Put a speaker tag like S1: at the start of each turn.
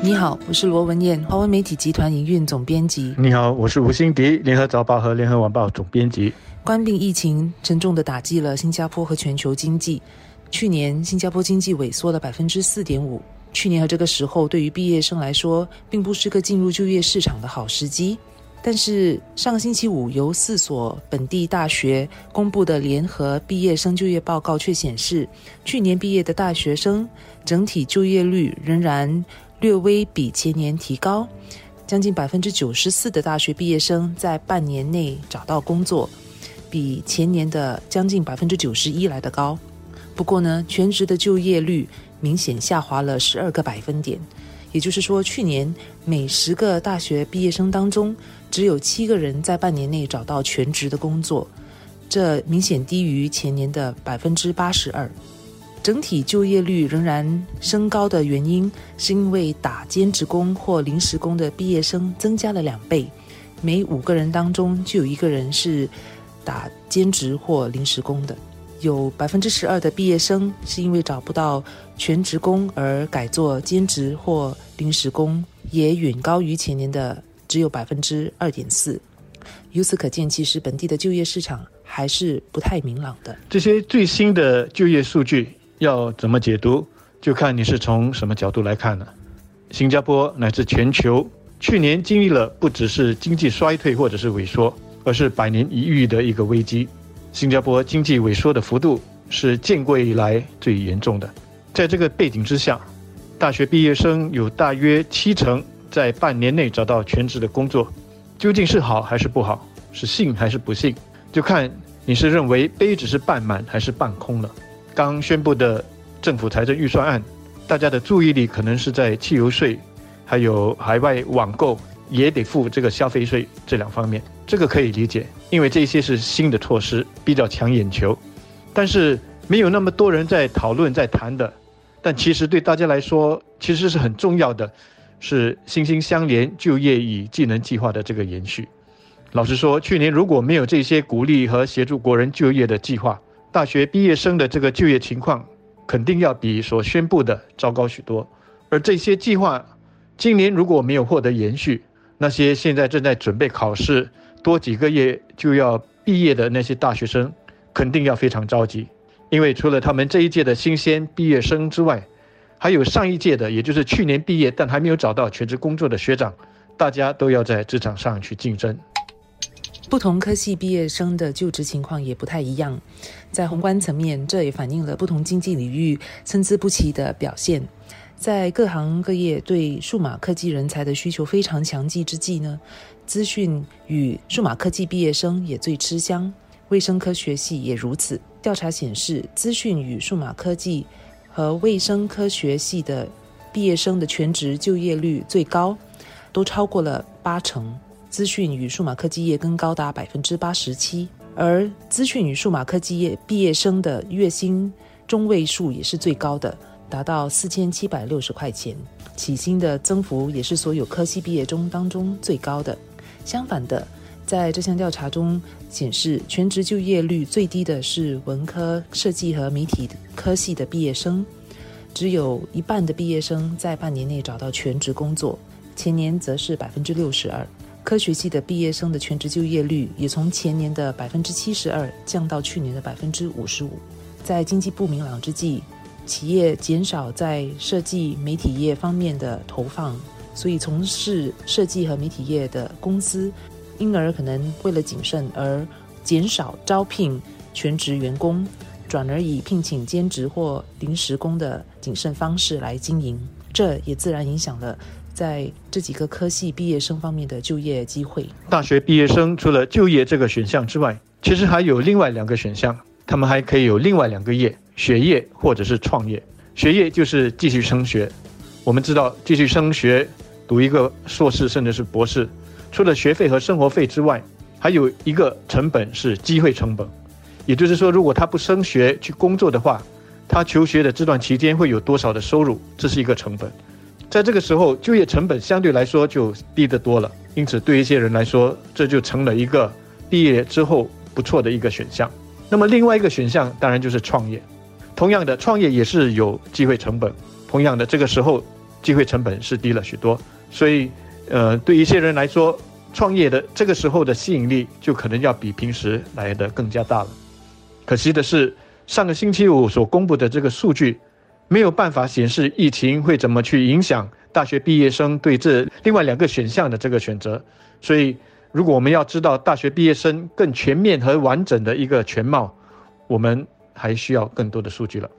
S1: 你好，我是罗文燕，华文媒体集团营运总编辑。
S2: 你好，我是吴欣迪，联合早报和联合晚报总编辑。
S1: 冠病疫情沉重的打击了新加坡和全球经济。去年新加坡经济萎缩了百分之四点五。去年和这个时候，对于毕业生来说，并不是个进入就业市场的好时机。但是上个星期五，由四所本地大学公布的联合毕业生就业报告却显示，去年毕业的大学生整体就业率仍然略微比前年提高，将近百分之九十四的大学毕业生在半年内找到工作，比前年的将近百分之九十一来的高。不过呢，全职的就业率明显下滑了十二个百分点。也就是说，去年每十个大学毕业生当中，只有七个人在半年内找到全职的工作，这明显低于前年的百分之八十二。整体就业率仍然升高的原因，是因为打兼职工或临时工的毕业生增加了两倍，每五个人当中就有一个人是打兼职或临时工的。有百分之十二的毕业生是因为找不到全职工而改做兼职或临时工，也远高于前年的只有百分之二点四。由此可见，其实本地的就业市场还是不太明朗的。
S2: 这些最新的就业数据要怎么解读，就看你是从什么角度来看了。新加坡乃至全球去年经历了不只是经济衰退或者是萎缩，而是百年一遇的一个危机。新加坡经济萎缩的幅度是建国以来最严重的。在这个背景之下，大学毕业生有大约七成在半年内找到全职的工作，究竟是好还是不好，是幸还是不幸，就看你是认为杯子是半满还是半空了。刚宣布的政府财政预算案，大家的注意力可能是在汽油税，还有海外网购也得付这个消费税这两方面。这个可以理解。因为这些是新的措施，比较抢眼球，但是没有那么多人在讨论、在谈的。但其实对大家来说，其实是很重要的，是心心相连就业与技能计划的这个延续。老实说，去年如果没有这些鼓励和协助国人就业的计划，大学毕业生的这个就业情况肯定要比所宣布的糟糕许多。而这些计划今年如果没有获得延续，那些现在正在准备考试。多几个月就要毕业的那些大学生，肯定要非常着急，因为除了他们这一届的新鲜毕业生之外，还有上一届的，也就是去年毕业但还没有找到全职工作的学长，大家都要在职场上去竞争。
S1: 不同科系毕业生的就职情况也不太一样，在宏观层面，这也反映了不同经济领域参差不齐的表现。在各行各业对数码科技人才的需求非常强劲之际呢？资讯与数码科技毕业生也最吃香，卫生科学系也如此。调查显示，资讯与数码科技和卫生科学系的毕业生的全职就业率最高，都超过了八成。资讯与数码科技业更高达百分之八十七，而资讯与数码科技业毕业生的月薪中位数也是最高的，达到四千七百六十块钱，起薪的增幅也是所有科系毕业中当中最高的。相反的，在这项调查中显示，全职就业率最低的是文科、设计和媒体科系的毕业生，只有一半的毕业生在半年内找到全职工作，前年则是百分之六十二。科学系的毕业生的全职就业率也从前年的百分之七十二降到去年的百分之五十五。在经济不明朗之际，企业减少在设计、媒体业方面的投放。所以，从事设计和媒体业的公司，因而可能为了谨慎而减少招聘全职员工，转而以聘请兼职或临时工的谨慎方式来经营。这也自然影响了在这几个科系毕业生方面的就业机会。
S2: 大学毕业生除了就业这个选项之外，其实还有另外两个选项，他们还可以有另外两个业：学业或者是创业。学业就是继续升学。我们知道，继续升学。读一个硕士甚至是博士，除了学费和生活费之外，还有一个成本是机会成本。也就是说，如果他不升学去工作的话，他求学的这段期间会有多少的收入？这是一个成本。在这个时候，就业成本相对来说就低得多了。因此，对一些人来说，这就成了一个毕业之后不错的一个选项。那么，另外一个选项当然就是创业。同样的，创业也是有机会成本。同样的，这个时候。机会成本是低了许多。所以，呃，对一些人来说，创业的这个时候的吸引力就可能要比平时来的更加大了。可惜的是，上个星期五所公布的这个数据，没有办法显示疫情会怎么去影响大学毕业生对这另外两个选项的这个选择。所以，如果我们要知道大学毕业生更全面和完整的一个全貌，我们还需要更多的数据了。